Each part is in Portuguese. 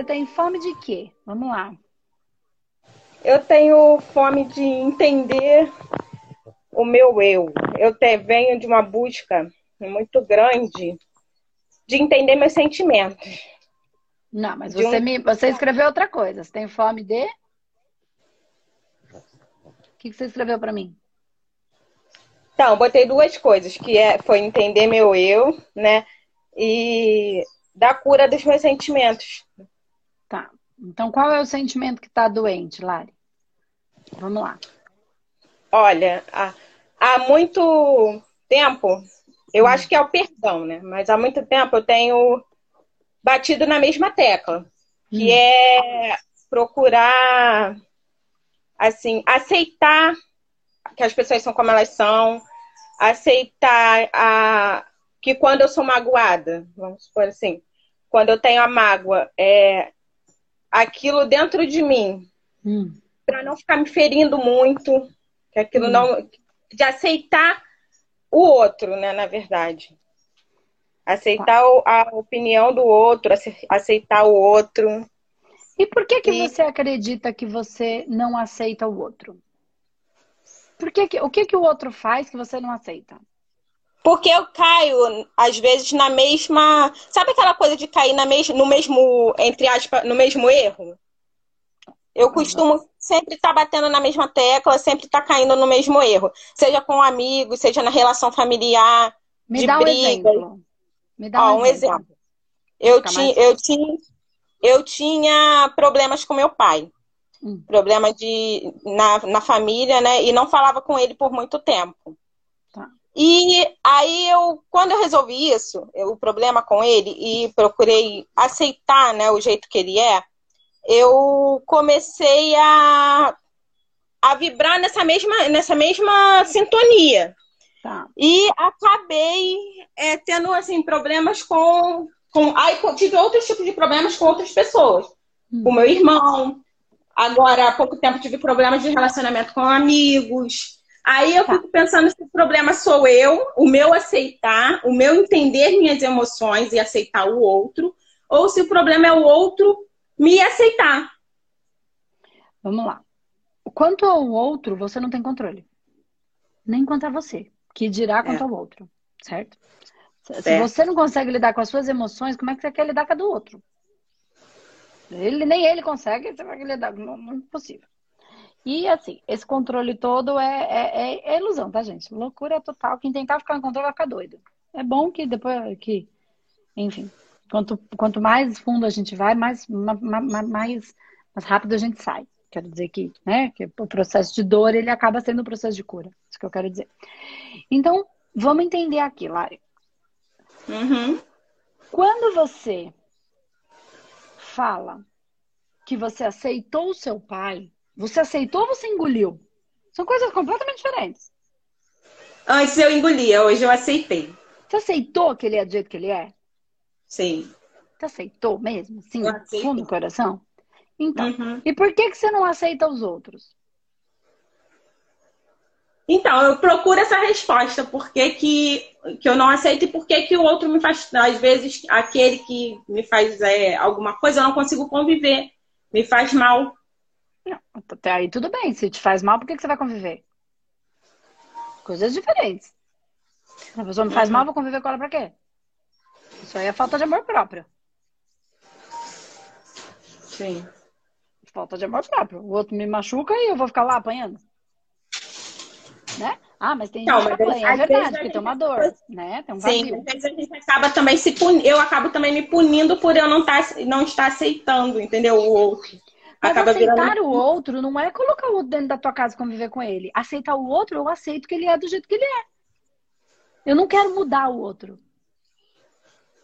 Você tem fome de quê? Vamos lá. Eu tenho fome de entender o meu eu. Eu te, venho de uma busca muito grande de entender meus sentimentos. Não, mas você, um... me, você escreveu outra coisa. Você tem fome de? O que, que você escreveu para mim? Então, botei duas coisas, que é, foi entender meu eu, né? E da cura dos meus sentimentos. Tá. Então, qual é o sentimento que está doente, Lari? Vamos lá. Olha, há, há muito tempo, eu hum. acho que é o perdão, né? Mas há muito tempo eu tenho batido na mesma tecla, que hum. é procurar, assim, aceitar que as pessoas são como elas são, aceitar a, que quando eu sou magoada, vamos supor assim, quando eu tenho a mágoa, é aquilo dentro de mim, hum. para não ficar me ferindo muito, que aquilo hum. não. de aceitar o outro, né, na verdade. Aceitar a opinião do outro, aceitar o outro. E por que, que e... você acredita que você não aceita o outro? Por que, que o que, que o outro faz que você não aceita? Porque eu caio, às vezes, na mesma. Sabe aquela coisa de cair na mes... no mesmo, entre aspas, no mesmo erro? Eu costumo sempre estar tá batendo na mesma tecla, sempre estar tá caindo no mesmo erro. Seja com amigos, seja na relação familiar, Me de dá briga. Um exemplo. Me dá um, Ó, exemplo. um exemplo. Eu, ti, eu, tinha, eu tinha problemas com meu pai. Hum. Problema de, na, na família, né? E não falava com ele por muito tempo. Tá. E aí eu, quando eu resolvi isso, eu, o problema com ele, e procurei aceitar né, o jeito que ele é, eu comecei a, a vibrar nessa mesma, nessa mesma sintonia. Tá. E acabei é, tendo assim, problemas com. com aí tive outros tipos de problemas com outras pessoas. Hum. Com meu irmão. Agora, há pouco tempo tive problemas de relacionamento com amigos. Aí eu tá. fico pensando se o problema sou eu, o meu aceitar, o meu entender minhas emoções e aceitar o outro, ou se o problema é o outro me aceitar. Vamos lá. Quanto ao outro, você não tem controle. Nem quanto a você. Que dirá quanto é. ao outro. Certo? certo? Se você não consegue lidar com as suas emoções, como é que você quer lidar com a do outro? Ele, nem ele consegue, você vai lidar. Não, não é possível. E assim, esse controle todo é, é, é, é, ilusão, tá, gente? Loucura total. Quem tentar ficar no controle vai ficar doido. É bom que depois que, enfim, Quanto, quanto mais fundo a gente vai, mais, mais, mais rápido a gente sai. Quero dizer que, né, que o processo de dor ele acaba sendo um processo de cura. Isso que eu quero dizer. Então, vamos entender aqui, Lari. Uhum. Quando você fala que você aceitou o seu pai, você aceitou ou você engoliu? São coisas completamente diferentes. Antes eu engolia, hoje eu aceitei. Você aceitou que ele é do jeito que ele é? Sim. Você aceitou mesmo? Sim, fundo do coração? Então, uhum. e por que, que você não aceita os outros? Então, eu procuro essa resposta. Por que, que, que eu não aceito e por que, que o outro me faz. Às vezes, aquele que me faz é, alguma coisa, eu não consigo conviver. Me faz mal. Não, até aí tudo bem. Se te faz mal, por que, que você vai conviver? Coisas diferentes. Se a pessoa me faz uhum. mal, vou conviver com ela pra quê? Isso aí é falta de amor próprio. Sim. Falta de amor próprio. O outro me machuca e eu vou ficar lá apanhando. Né? Ah, mas tem não, gente que apanha, é verdade, porque tem uma dor, né? Tem um vazio. Sim, às vezes a gente acaba também se punindo, eu acabo também me punindo por eu não, tá, não estar aceitando, entendeu? O outro. Mas acaba aceitar virando... o outro não é colocar o outro dentro da tua casa e conviver com ele. Aceitar o outro, eu aceito que ele é do jeito que ele é. Eu não quero mudar o outro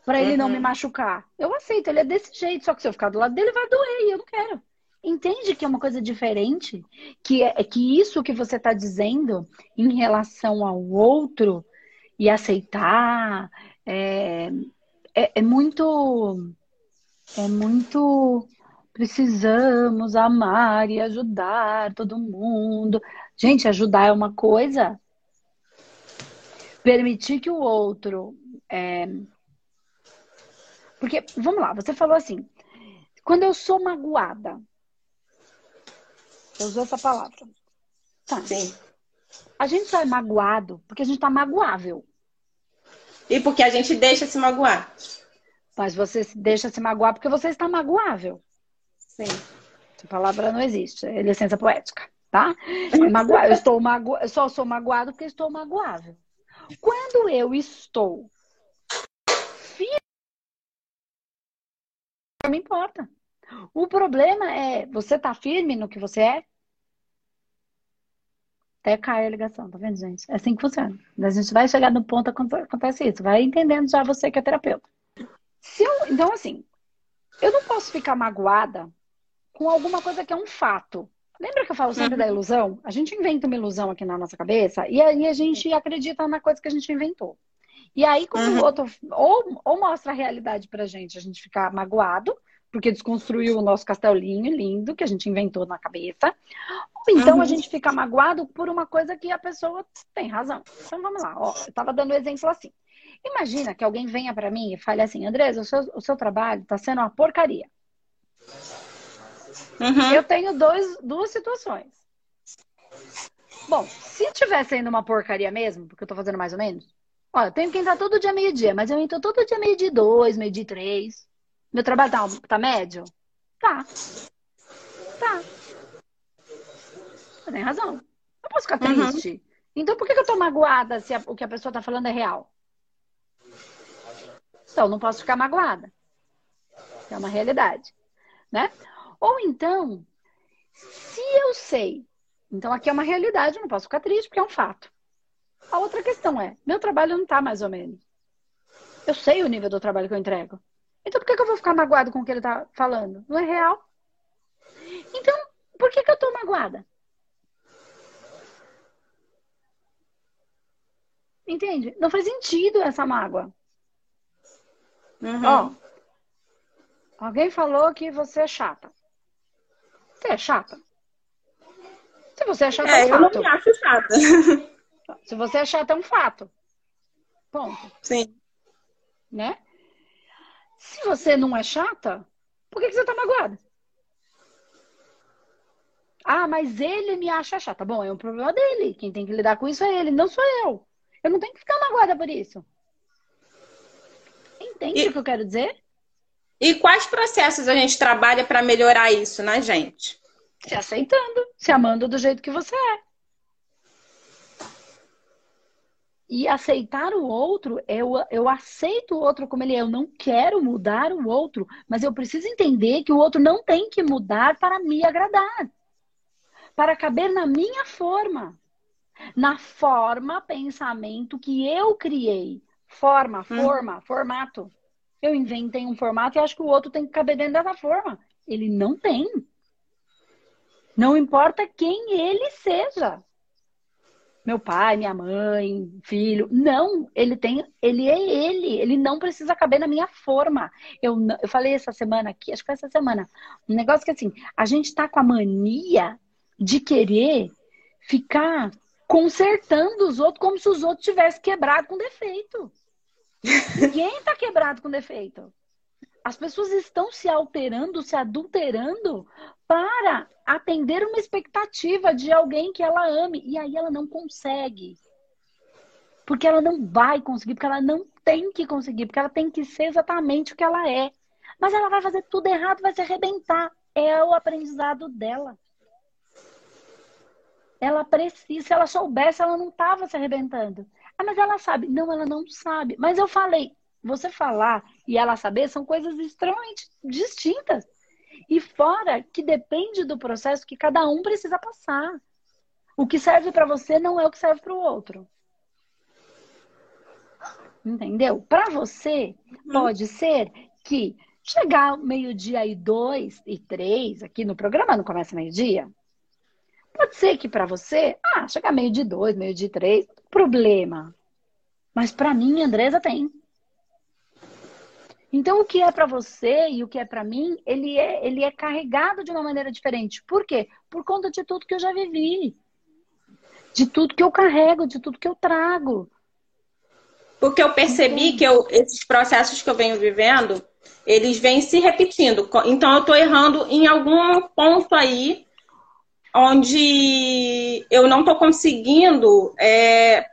para ele uhum. não me uhum. machucar. Eu aceito, ele é desse jeito, só que se eu ficar do lado dele vai doer e eu não quero. Entende que é uma coisa diferente? Que é que isso que você está dizendo em relação ao outro e aceitar é, é, é muito é muito precisamos amar e ajudar todo mundo. Gente, ajudar é uma coisa. Permitir que o outro é, porque, vamos lá, você falou assim: Quando eu sou magoada, eu uso essa palavra. Tá. Sim. A gente só é magoado porque a gente tá magoável. E porque a gente deixa se magoar. Mas você deixa se magoar porque você está magoável. Sim. Essa palavra não existe, é licença poética, tá? É. Eu, estou mago... eu só sou magoado porque estou magoável. Quando eu estou firme, não me importa. O problema é, você tá firme no que você é? Até cai a ligação, tá vendo, gente? É assim que funciona. A gente vai chegar no ponto acontece isso. Vai entendendo já você que é terapeuta. Se eu, então, assim, eu não posso ficar magoada com alguma coisa que é um fato. Lembra que eu falo sempre uhum. da ilusão? A gente inventa uma ilusão aqui na nossa cabeça e aí a gente acredita na coisa que a gente inventou. E aí, quando uhum. o outro ou, ou mostra a realidade pra gente, a gente fica magoado, porque desconstruiu o nosso castelinho lindo que a gente inventou na cabeça. Ou então uhum. a gente fica magoado por uma coisa que a pessoa tem razão. Então vamos lá, ó, eu tava dando um exemplo assim. Imagina que alguém venha para mim e fale assim, Andresa, o seu, o seu trabalho está sendo uma porcaria. Uhum. Eu tenho dois, duas situações. Bom, se tiver sendo uma porcaria mesmo, porque eu tô fazendo mais ou menos, ó, eu tenho que entrar todo dia meio-dia, mas eu entro todo dia meio-dia dois, meio-dia três. Meu trabalho tá, tá médio? Tá. Tá. Você tem razão. Eu posso ficar uhum. triste. Uhum. Então por que, que eu tô magoada se a, o que a pessoa tá falando é real? Então, não posso ficar magoada. É uma realidade, né? Ou então, se eu sei, então aqui é uma realidade, eu não posso ficar triste porque é um fato. A outra questão é, meu trabalho não está mais ou menos. Eu sei o nível do trabalho que eu entrego. Então por que, que eu vou ficar magoado com o que ele está falando? Não é real. Então, por que, que eu estou magoada? Entende? Não faz sentido essa mágoa. Uhum. Ó, alguém falou que você é chata. Você é chata? Se você é chata, é, é um fato. Eu não me acho chata. Se você é chata, é um fato. Ponto. Sim. Né? Se você não é chata, por que, que você tá magoada? Ah, mas ele me acha chata. Bom, é um problema dele. Quem tem que lidar com isso é ele, não sou eu. Eu não tenho que ficar magoada por isso. Entende e, o que eu quero dizer? E quais processos a gente trabalha para melhorar isso na gente? Se aceitando, se amando do jeito que você é. E aceitar o outro, eu, eu aceito o outro como ele é. Eu não quero mudar o outro, mas eu preciso entender que o outro não tem que mudar para me agradar, para caber na minha forma, na forma, pensamento que eu criei. Forma, hum. forma, hum. formato. Eu inventei um formato e acho que o outro tem que caber dentro dessa forma. Ele não tem. Não importa quem ele seja. Meu pai, minha mãe, filho. Não, ele tem, ele é ele. Ele não precisa caber na minha forma. Eu, eu falei essa semana aqui, acho que foi essa semana, um negócio que assim, a gente tá com a mania de querer ficar consertando os outros como se os outros tivessem quebrado com defeito. Ninguém está quebrado com defeito. As pessoas estão se alterando, se adulterando para atender uma expectativa de alguém que ela ame. E aí ela não consegue. Porque ela não vai conseguir, porque ela não tem que conseguir, porque ela tem que ser exatamente o que ela é. Mas ela vai fazer tudo errado, vai se arrebentar. É o aprendizado dela. Ela precisa, se ela soubesse, ela não estava se arrebentando. Ah, mas ela sabe. Não, ela não sabe. Mas eu falei, você falar e ela saber são coisas extremamente distintas. E fora que depende do processo que cada um precisa passar. O que serve para você não é o que serve para o outro. Entendeu? Para você, uhum. pode ser que chegar meio-dia e dois e três, aqui no programa não começa meio-dia, Pode ser que para você, ah, chegar meio de dois, meio de três, problema. Mas para mim, Andresa tem. Então, o que é para você e o que é para mim, ele é, ele é carregado de uma maneira diferente. Por quê? Por conta de tudo que eu já vivi. De tudo que eu carrego, de tudo que eu trago. Porque eu percebi que eu, esses processos que eu venho vivendo, eles vêm se repetindo. Então eu estou errando em algum ponto aí onde eu não estou conseguindo é,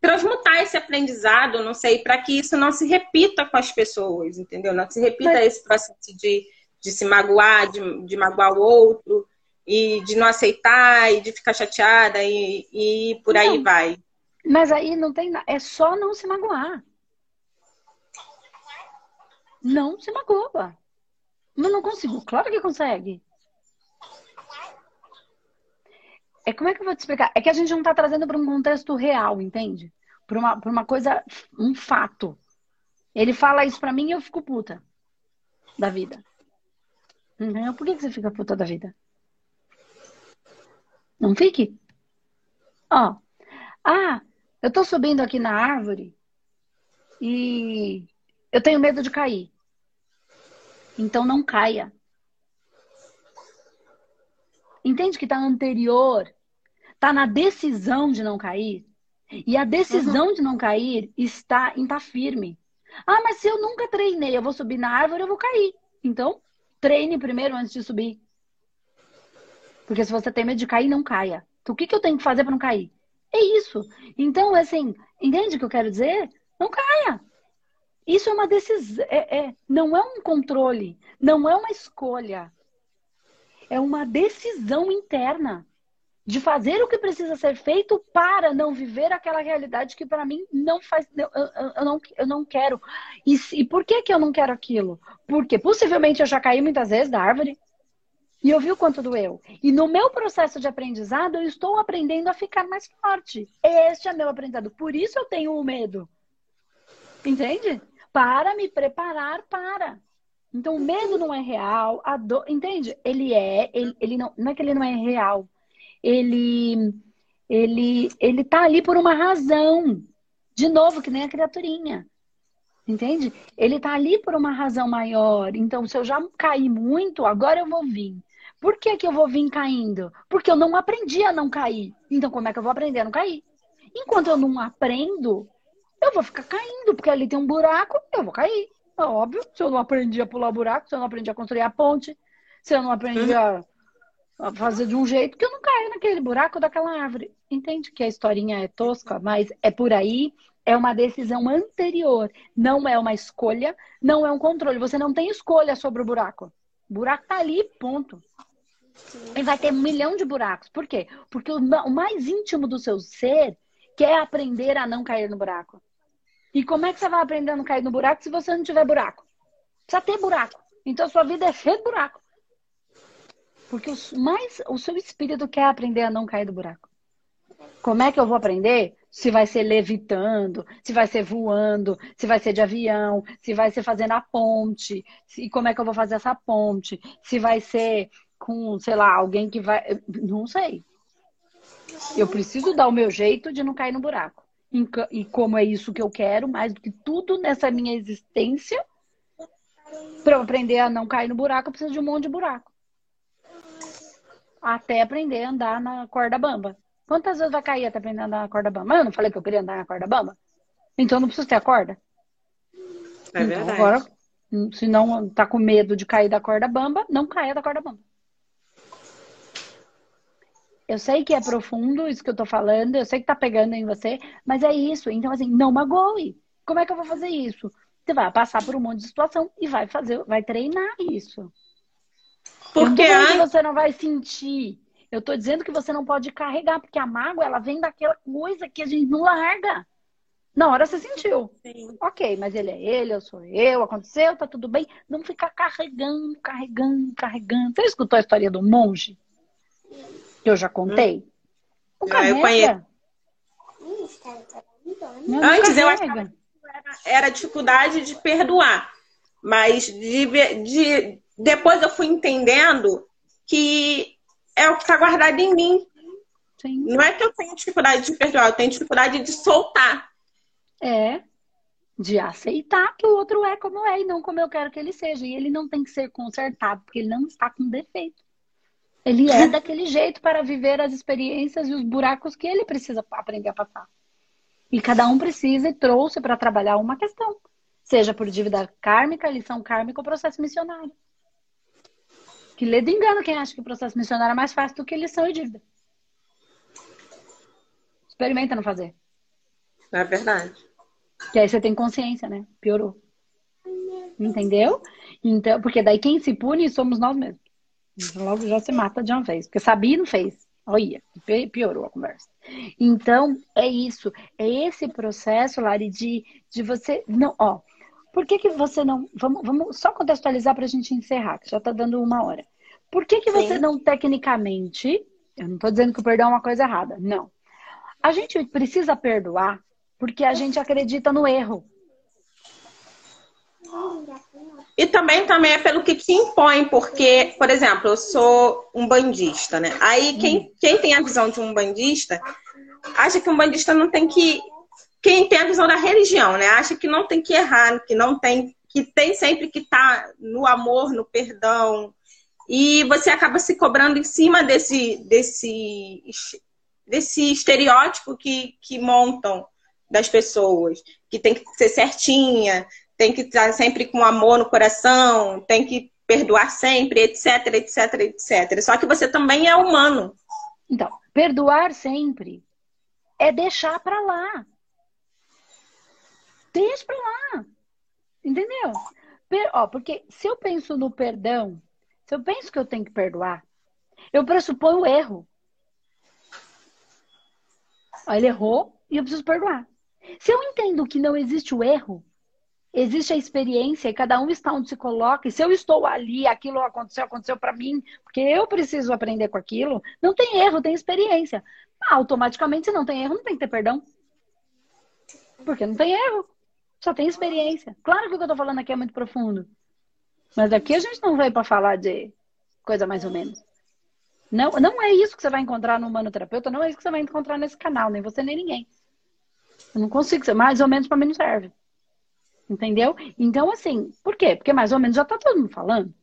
transmutar esse aprendizado, não sei, para que isso não se repita com as pessoas, entendeu? Não se repita Mas... esse processo de, de se magoar, de, de magoar o outro, e de não aceitar, e de ficar chateada, e, e por não. aí vai. Mas aí não tem nada, é só não se magoar. Não se magoa. Mas não consigo. Claro que consegue. É como é que eu vou te explicar? É que a gente não está trazendo para um contexto real, entende? Para uma, uma coisa, um fato. Ele fala isso para mim e eu fico puta da vida. Entendeu? Por que, que você fica puta da vida? Não fique. Ó. Ah, eu tô subindo aqui na árvore e eu tenho medo de cair. Então não caia. Entende que está anterior, está na decisão de não cair. E a decisão uhum. de não cair está em estar tá firme. Ah, mas se eu nunca treinei, eu vou subir na árvore, eu vou cair. Então, treine primeiro antes de subir. Porque se você tem medo de cair, não caia. Então, o que, que eu tenho que fazer para não cair? É isso. Então, assim, entende o que eu quero dizer? Não caia. Isso é uma decisão, é, é, não é um controle, não é uma escolha. É uma decisão interna de fazer o que precisa ser feito para não viver aquela realidade que para mim não faz, eu, eu, eu, não, eu não quero. E, e por que, que eu não quero aquilo? Porque possivelmente eu já caí muitas vezes da árvore e eu vi o quanto doeu. E no meu processo de aprendizado, eu estou aprendendo a ficar mais forte. Este é meu aprendizado. Por isso eu tenho o medo. Entende? para me preparar para. Então, o medo não é real, a dor, entende? Ele é, ele, ele não, não é que ele não é real. Ele, ele, ele tá ali por uma razão. De novo, que nem a criaturinha. Entende? Ele tá ali por uma razão maior. Então, se eu já caí muito, agora eu vou vir. Por que, que eu vou vir caindo? Porque eu não aprendi a não cair. Então, como é que eu vou aprender a não cair? Enquanto eu não aprendo, eu vou ficar caindo, porque ali tem um buraco, eu vou cair. É óbvio. Se eu não aprendi a pular buraco, se eu não aprendi a construir a ponte, se eu não aprendi a, fazer de um jeito que eu não caio naquele buraco daquela árvore. Entende que a historinha é tosca, mas é por aí. É uma decisão anterior, não é uma escolha, não é um controle. Você não tem escolha sobre o buraco. O buraco tá ali, ponto. E vai ter um milhão de buracos. Por quê? Porque o mais íntimo do seu ser quer aprender a não cair no buraco. E como é que você vai aprender a não cair no buraco se você não tiver buraco? Precisa ter buraco. Então a sua vida é cheia de buraco. Porque o, mais, o seu espírito quer aprender a não cair do buraco. Como é que eu vou aprender? Se vai ser levitando, se vai ser voando, se vai ser de avião, se vai ser fazendo a ponte, e como é que eu vou fazer essa ponte, se vai ser com, sei lá, alguém que vai. Não sei. Eu preciso dar o meu jeito de não cair no buraco e como é isso que eu quero, mais do que tudo nessa minha existência, para eu aprender a não cair no buraco, eu preciso de um monte de buraco. Até aprender a andar na corda bamba. Quantas vezes vai cair até aprender a andar na corda bamba? Eu não falei que eu queria andar na corda bamba? Então eu não preciso ter a corda. É então, verdade. Agora, se não tá com medo de cair da corda bamba, não caia da corda bamba. Eu sei que é profundo isso que eu tô falando, eu sei que tá pegando em você, mas é isso. Então, assim, não magoe. Como é que eu vou fazer isso? Você vai passar por um monte de situação e vai fazer, vai treinar isso. Porque eu não você não vai sentir. Eu tô dizendo que você não pode carregar, porque a mágoa, ela vem daquela coisa que a gente não larga. Na hora você sentiu. Sim. Ok, mas ele é ele, eu sou eu, aconteceu, tá tudo bem. Não ficar carregando, carregando, carregando. Você escutou a história do monge? que eu já contei? Hum. Não eu conheço. Não, Antes eu achava que era dificuldade de perdoar. Mas de, de, depois eu fui entendendo que é o que está guardado em mim. Sim. Não é que eu tenho dificuldade de perdoar, eu tenho dificuldade de soltar. É, de aceitar que o outro é como é e não como eu quero que ele seja. E ele não tem que ser consertado, porque ele não está com defeito. Ele é daquele jeito para viver as experiências e os buracos que ele precisa aprender a passar. E cada um precisa e trouxe para trabalhar uma questão. Seja por dívida kármica, lição kármica ou processo missionário. Que lê engano quem acha que o processo missionário é mais fácil do que lição e dívida. Experimenta não fazer. É verdade. Que aí você tem consciência, né? Piorou. Entendeu? Então, porque daí quem se pune somos nós mesmos. Logo já se mata de uma vez. Porque sabia e não fez. Olha, piorou a conversa. Então, é isso. É esse processo, Lari, de, de você. Não, ó. Por que, que você não. Vamos, vamos só contextualizar para a gente encerrar, que já está dando uma hora. Por que, que você não, tecnicamente. Eu não estou dizendo que o perdão é uma coisa errada. Não. A gente precisa perdoar porque a gente acredita no erro. E também, também é pelo que te impõe, porque, por exemplo, eu sou um bandista, né? Aí quem, hum. quem tem a visão de um bandista acha que um bandista não tem que. Quem tem a visão da religião, né? Acha que não tem que errar, que não tem. que tem sempre que estar tá no amor, no perdão. E você acaba se cobrando em cima desse, desse, desse estereótipo que, que montam das pessoas, que tem que ser certinha, tem que estar sempre com amor no coração, tem que perdoar sempre, etc, etc, etc. Só que você também é humano. Então, perdoar sempre é deixar para lá. Deixa para lá. Entendeu? Per ó, porque se eu penso no perdão, se eu penso que eu tenho que perdoar, eu pressuponho o erro. Ó, ele errou e eu preciso perdoar. Se eu entendo que não existe o erro, existe a experiência e cada um está onde se coloca. E se eu estou ali, aquilo aconteceu, aconteceu para mim, porque eu preciso aprender com aquilo, não tem erro, tem experiência. Ah, automaticamente, se não tem erro, não tem que ter perdão. Porque não tem erro, só tem experiência. Claro que o que eu estou falando aqui é muito profundo. Mas aqui a gente não veio para falar de coisa mais ou menos. Não, não é isso que você vai encontrar no humano terapeuta, não é isso que você vai encontrar nesse canal, nem você nem ninguém. Eu não consigo ser, mais ou menos para mim não serve. Entendeu? Então, assim, por quê? Porque mais ou menos já tá todo mundo falando.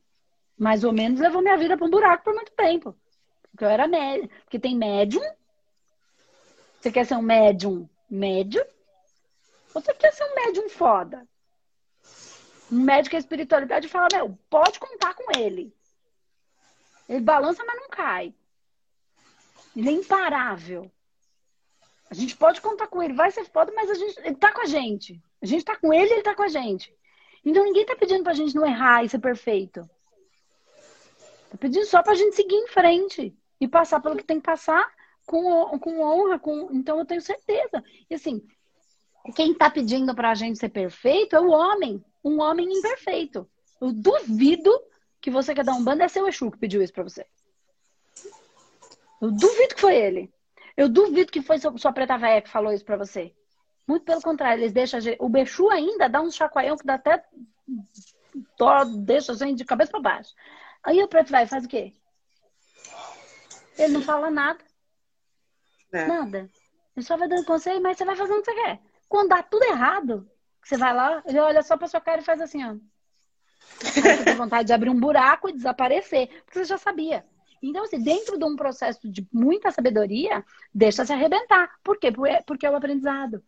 Mais ou menos levou minha vida para um buraco por muito tempo. Porque eu era médium. Porque tem médium. Você quer ser um médium médio? Você quer ser um médium foda? Um médico a espiritualidade fala, meu, pode contar com ele. Ele balança, mas não cai. Ele é imparável. A gente pode contar com ele, vai ser foda, mas a gente, ele tá com a gente. A gente tá com ele, ele tá com a gente. Então ninguém tá pedindo pra gente não errar e ser perfeito. Tá pedindo só pra gente seguir em frente e passar pelo que tem que passar com, com honra, com então eu tenho certeza. E assim, quem tá pedindo pra gente ser perfeito é o homem, um homem imperfeito. Eu duvido que você quer dar um bando é seu Exu que pediu isso pra você. Eu duvido que foi ele. Eu duvido que foi sua preta velha que falou isso para você. Muito pelo contrário, eles deixam. O Bexu ainda dá um chacoalhão que dá até. Dó, deixa a gente de cabeça para baixo. Aí o preto velho faz o quê? Ele não fala nada. É. Nada. Ele só vai dando conselho, mas você vai fazendo o que você quer. Quando dá tudo errado, você vai lá, ele olha só pra sua cara e faz assim, ó. Aí você tem vontade de abrir um buraco e desaparecer, porque você já sabia. Então, assim, dentro de um processo de muita sabedoria, deixa se arrebentar. Por quê? Porque é o aprendizado.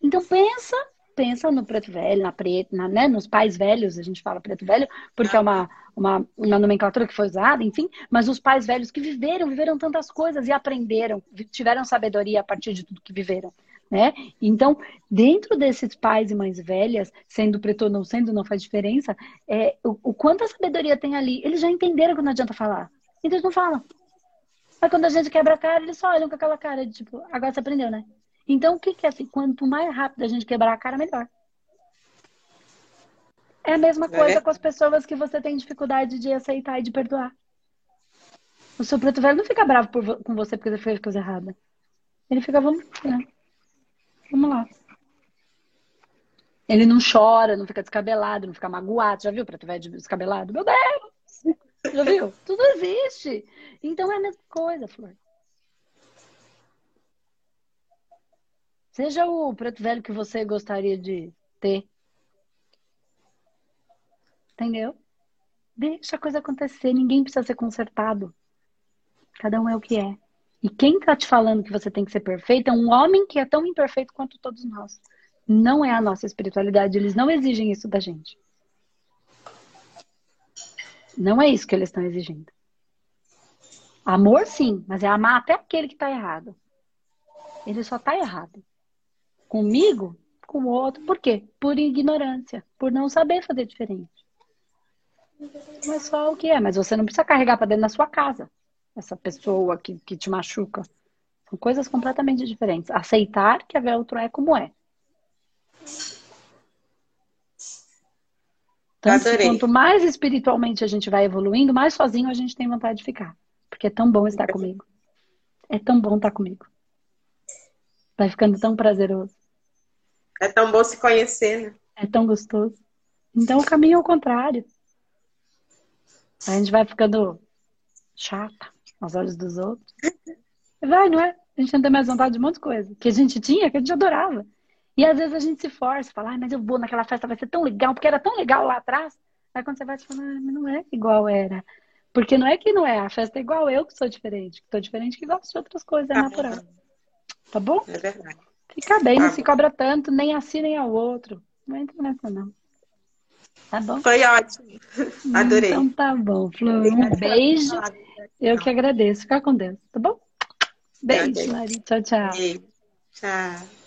Então, pensa, pensa no preto velho, na preta, na, né, nos pais velhos, a gente fala preto velho, porque é uma, uma, uma nomenclatura que foi usada, enfim, mas os pais velhos que viveram, viveram tantas coisas e aprenderam, tiveram sabedoria a partir de tudo que viveram. Né? Então, dentro desses pais e mães velhas, sendo preto ou não sendo, não faz diferença, é, o, o quanto a sabedoria tem ali, eles já entenderam que não adianta falar. Então eles não falam. Mas quando a gente quebra a cara, eles só olham com aquela cara de tipo, agora você aprendeu, né? Então o que, que é assim? Quanto mais rápido a gente quebrar a cara, melhor. É a mesma coisa é. com as pessoas que você tem dificuldade de aceitar e de perdoar. O seu preto velho não fica bravo por, com você porque você fez coisa errada. Ele fica, vamos, né? Vamos lá. Ele não chora, não fica descabelado, não fica magoado. Já viu o preto velho descabelado? Meu Deus! Já viu? Tudo existe. Então é a mesma coisa, Flor. Seja o preto velho que você gostaria de ter. Entendeu? Deixa a coisa acontecer. Ninguém precisa ser consertado. Cada um é o que é. E quem tá te falando que você tem que ser perfeito é um homem que é tão imperfeito quanto todos nós. Não é a nossa espiritualidade, eles não exigem isso da gente. Não é isso que eles estão exigindo. Amor, sim, mas é amar até aquele que está errado. Ele só está errado. Comigo, com o outro. Por quê? Por ignorância, por não saber fazer diferente. Mas só o que é. Mas você não precisa carregar para dentro da sua casa essa pessoa que, que te machuca. São coisas completamente diferentes. Aceitar que a outro é como é. Tanto que quanto mais espiritualmente a gente vai evoluindo, mais sozinho a gente tem vontade de ficar. Porque é tão bom estar comigo. É tão bom estar comigo. Vai ficando tão prazeroso. É tão bom se conhecer, né? É tão gostoso. Então o caminho é o contrário. A gente vai ficando chata aos olhos dos outros. Vai, não é? A gente não tem mais vontade de um monte de coisa. Que a gente tinha, que a gente adorava. E às vezes a gente se força, fala, ah, mas eu vou naquela festa, vai ser tão legal, porque era tão legal lá atrás. Aí quando você vai, você fala, ah, mas não é igual era. Porque não é que não é, a festa é igual eu que sou diferente, que tô diferente que gosto de outras coisas, é ah, natural. Tá bom? É verdade. Fica bem, não tá se cobra tanto, nem a si nem ao outro. Não entra nessa, não. Tá bom? Foi ótimo. Adorei. Então tá bom, Flor. Um beijo. Eu que agradeço. Fica com Deus, tá bom? Beijo, Mari. Tchau, tchau. Beijo. Tchau.